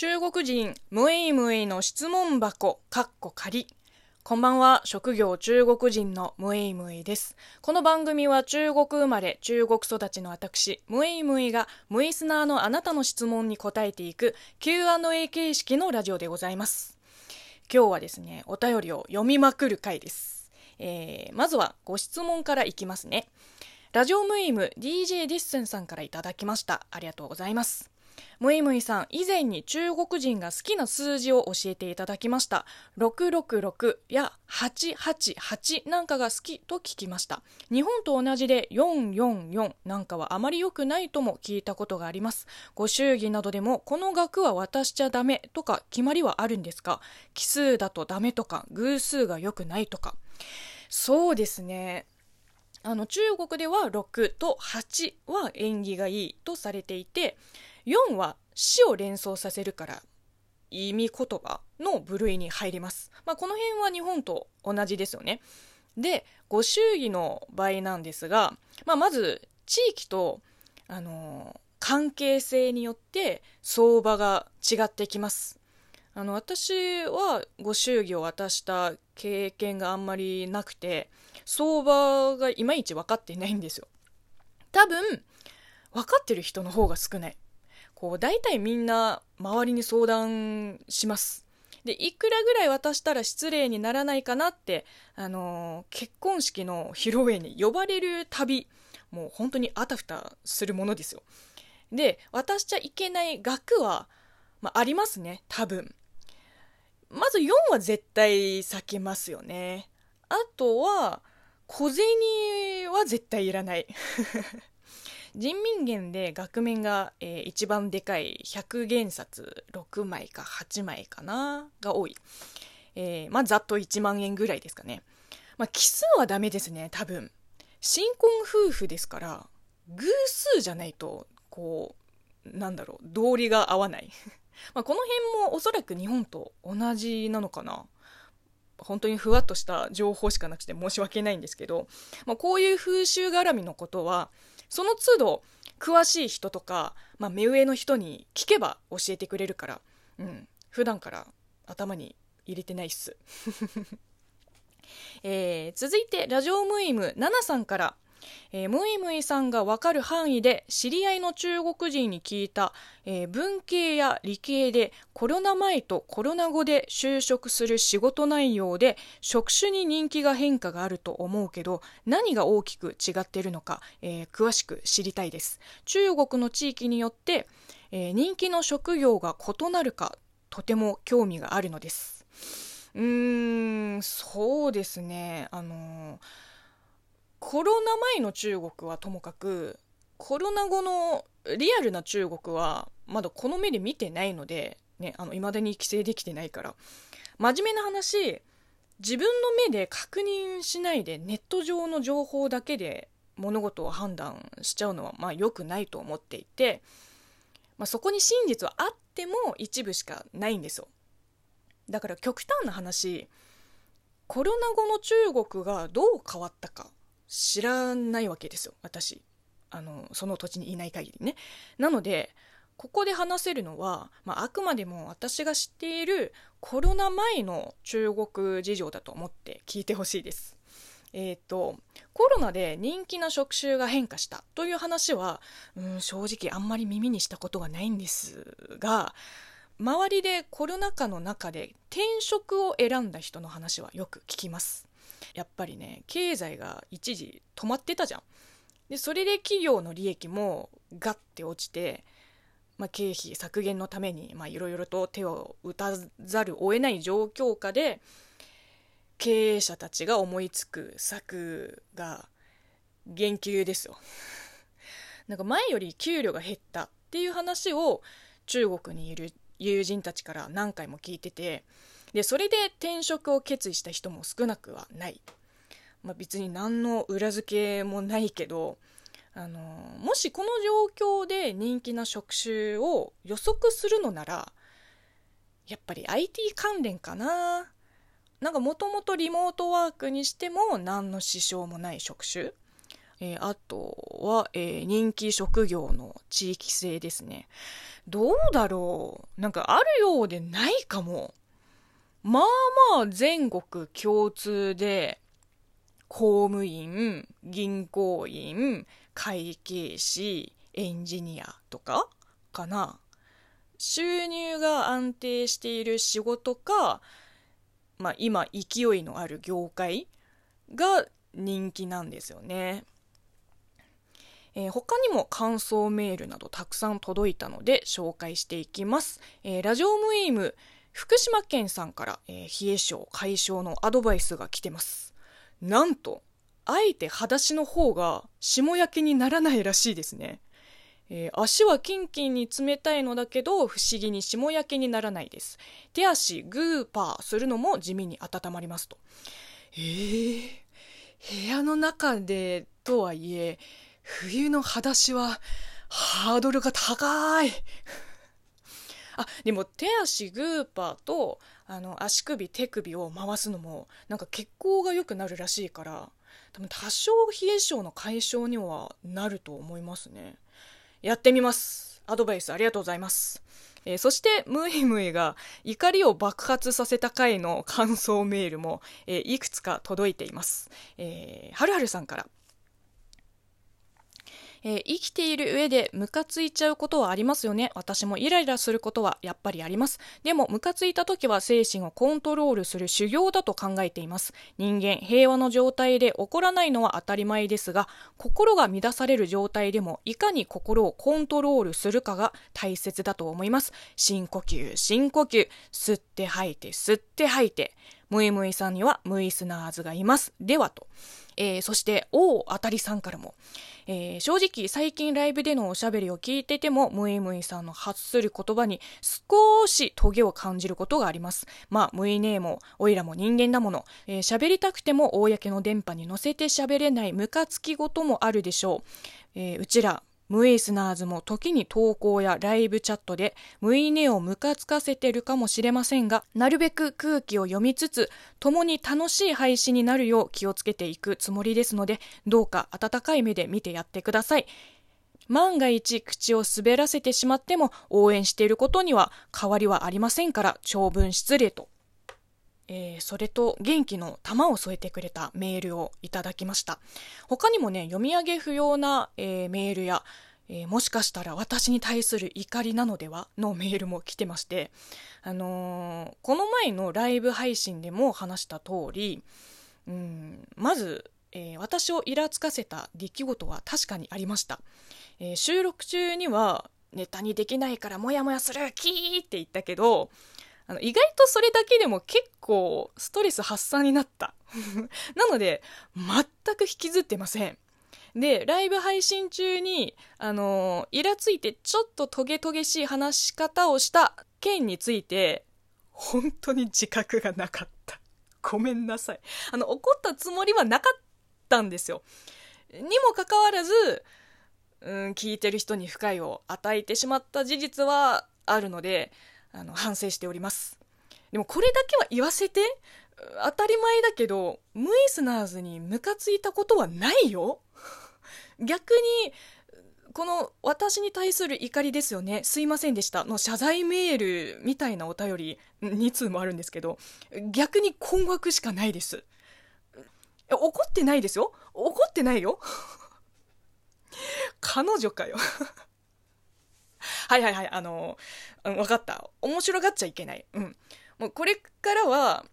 中国人ムエイムエイの質問箱かっこ仮こんばんは。職業中国人のムエイムエイです。この番組は中国生まれ中国育ちの私ムエイムエイがムイスナーのあなたの質問に答えていく Q&A 形式のラジオでございます。今日はですねお便りを読みまくる回です、えー、まずはご質問からいきますね。ラジオムイム DJ ディッセンさんからいただきました。ありがとうございます。むいむいさん、以前に中国人が好きな数字を教えていただきました。666や888なんかが好きと聞きました。日本と同じで444なんかはあまり良くないとも聞いたことがあります。ご祝儀などでもこの額は渡しちゃダメとか決まりはあるんですか？奇数だとダメとか偶数が良くないとか。そうですね。あの中国では6と8は縁起がいいとされていて4は死を連想させるから意味言葉の部類に入ります。まあ、この辺は日本と同じですよね。で、ご祝儀の場合なんですが、まあ、まず地域と、あのー、関係性によって相場が違ってきます。あの、私はご祝儀を渡した経験があんまりなくて、相場がいまいち分かっていないんですよ。多分、分かってる人の方が少ない。こう大体みんな周りに相談します。でいくらぐらい渡したら失礼にならないかなって、あのー、結婚式の披露宴に呼ばれる旅もう本当にあたふたするものですよ。で渡しちゃいけない額は、まあ、ありますね多分。まず4は絶対避けますよね。あとは小銭は絶対いらない。人民元で額面が、えー、一番でかい100元札6枚か8枚かなが多い。えー、まあ、ざっと1万円ぐらいですかね。まあ、奇数はダメですね、多分。新婚夫婦ですから、偶数じゃないと、こう、なんだろう、道理が合わない。まあこの辺もおそらく日本と同じなのかな。本当にふわっとした情報しかなくて申し訳ないんですけど、まあ、こういう風習絡みのことはその都度詳しい人とか、まあ、目上の人に聞けば教えてくれるから、うん、普段から頭に入れてないっす。えー、続いてラジオムイム7さんから「えー、ムイムイさんがわかる範囲で知り合いの中国人に聞いた、えー、文系や理系でコロナ前とコロナ後で就職する仕事内容で職種に人気が変化があると思うけど何が大きく違っているのか、えー、詳しく知りたいです。中国の地域によって、え人気の職業が異なるかとても興味があるのです。うーんそうですね。あのーコロナ前の中国はともかくコロナ後のリアルな中国はまだこの目で見てないのでねあの未だに規制できてないから。真面目な話自分の目で確認しないでネット上の情報だけで物事を判断しちゃうのはまあ良くないと思っていて、まあ、そこに真実はあっても一部しかないんですよ。だから極端な話コロナ後の中国がどう変わったか。知らないわけですよ私あのその土地にいない限りねなのでここで話せるのは、まあ、あくまでも私が知っているコロナ前の中国事情だと思って聞いてほしいです。えーと、コロナで人気な職種が変化したという話は、うん、正直あんまり耳にしたことがないんですが周りでコロナ禍の中で転職を選んだ人の話はよく聞きます。やっぱりね経済が一時止まってたじゃん。でそれで企業の利益もガッて落ちて、まあ、経費削減のためにいろいろと手を打たざるを得ない状況下で経営者たちが思いつく策が言及ですよ。なんか前より給料が減ったっていう話を中国にいる友人たちから何回も聞いててでそれで転職を決意した人も少なくはない、まあ、別に何の裏付けもないけどあのもしこの状況で人気な職種を予測するのならやっぱり IT 関連かななんかもともとリモートワークにしても何の支障もない職種えー、あとは、えー、人気職業の地域性ですね。どうだろうなんかあるようでないかも。まあまあ全国共通で、公務員、銀行員、会計士、エンジニアとかかな。収入が安定している仕事か、まあ、今勢いのある業界が人気なんですよね。えー、他にも感想メールなどたくさん届いたので紹介していきます。えー、ラジオムイム福島県さんから、えー、冷え性解消のアドバイスが来てます。なんと、あえて裸足の方が霜焼けにならないらしいですね。えー、足はキンキンに冷たいのだけど不思議に霜焼けにならないです。手足グーパーするのも地味に温まりますと。えー、部屋の中でとはいえ、冬の裸足はハードルが高い。あ、でも手足グーパーとあの足首手首を回すのもなんか血行が良くなるらしいから多分多少冷え性の解消にはなると思いますね。やってみます。アドバイスありがとうございます。えー、そして、ムイムイが怒りを爆発させた回の感想メールも、えー、いくつか届いています。えー、はるはるさんから。えー、生きている上でムカついちゃうことはありますよね。私もイライラすることはやっぱりあります。でも、ムカついた時は精神をコントロールする修行だと考えています。人間、平和の状態で起こらないのは当たり前ですが、心が乱される状態でも、いかに心をコントロールするかが大切だと思います。深呼吸、深呼吸、吸って吐いて、吸って吐いて。ムイムイさんにはムイスナーズがいます。ではと。えー、そして、王あたりさんからも、えー、正直最近ライブでのおしゃべりを聞いてても、ムイムイさんの発する言葉に少しトゲを感じることがあります。まあ、ムイネーも、おいらも人間だもの、えー、喋りたくても公の電波に乗せて喋れないムカつきごともあるでしょう。えー、うちら、ムイスナーズも時に投稿やライブチャットでムイネをムカつかせてるかもしれませんが、なるべく空気を読みつつ、共に楽しい配信になるよう気をつけていくつもりですので、どうか温かい目で見てやってください。万が一口を滑らせてしまっても応援していることには変わりはありませんから長文失礼と。えー、それと元気の玉を添えてくれたメールをいただきました。他にもね、読み上げ不要な、えー、メールや、えー、もしかしたら私に対する怒りなのでは？のメールも来てまして、あの、この前のライブ配信でも話した通り、うん、まず、えー、私をイラつかせた出来事は確かにありました。え収録中には、ネタにできないからモヤモヤするキーって言ったけど、あの意外とそれだけでも結構ストレス発散になった。なので、全く引きずってません。で、ライブ配信中に、あの、イラついてちょっとトゲトゲしい話し方をした件について、本当に自覚がなかった。ごめんなさい。あの、怒ったつもりはなかったんですよ。にもかかわらず、うん、聞いてる人に不快を与えてしまった事実はあるので、あの、反省しております。でもこれだけは言わせて、当たり前だけど、ムイスナーズにムカついたことはないよ逆に、この私に対する怒りですよね。すいませんでした。の謝罪メールみたいなお便り2通もあるんですけど、逆に困惑しかないです。怒ってないですよ。怒ってないよ。彼女かよはいはいはい、あの、うん、分かった。面白がっちゃいけない。うん。もうこれからは、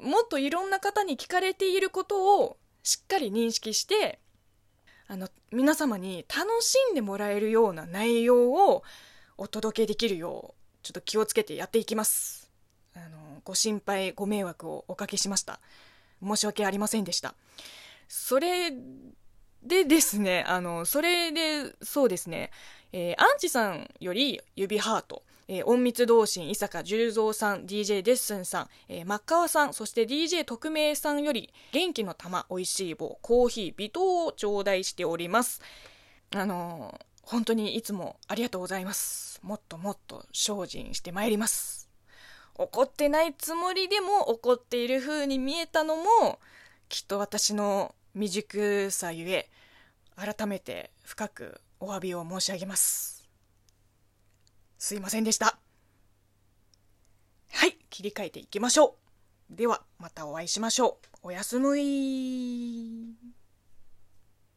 もっといろんな方に聞かれていることをしっかり認識して、あの、皆様に楽しんでもらえるような内容をお届けできるよう、ちょっと気をつけてやっていきます。あの、ご心配、ご迷惑をおかけしました。申し訳ありませんでした。それでですね、あの、それで、そうですね、えー、アンチさんより指ハート、えー、隠密同心伊坂十三さん、DJ デッスンさん、えー、真っ川さん、そして DJ 特命さんより元気の玉、美味しい棒、コーヒー、微糖を頂戴しております。あのー、本当にいつもありがとうございます。もっともっと精進してまいります。怒ってないつもりでも怒っている風に見えたのも、きっと私の未熟さゆえ、改めて深くお詫びを申し上げます。すいませんでした。はい切り替えていきましょう。ではまたお会いしましょう。おやすみ。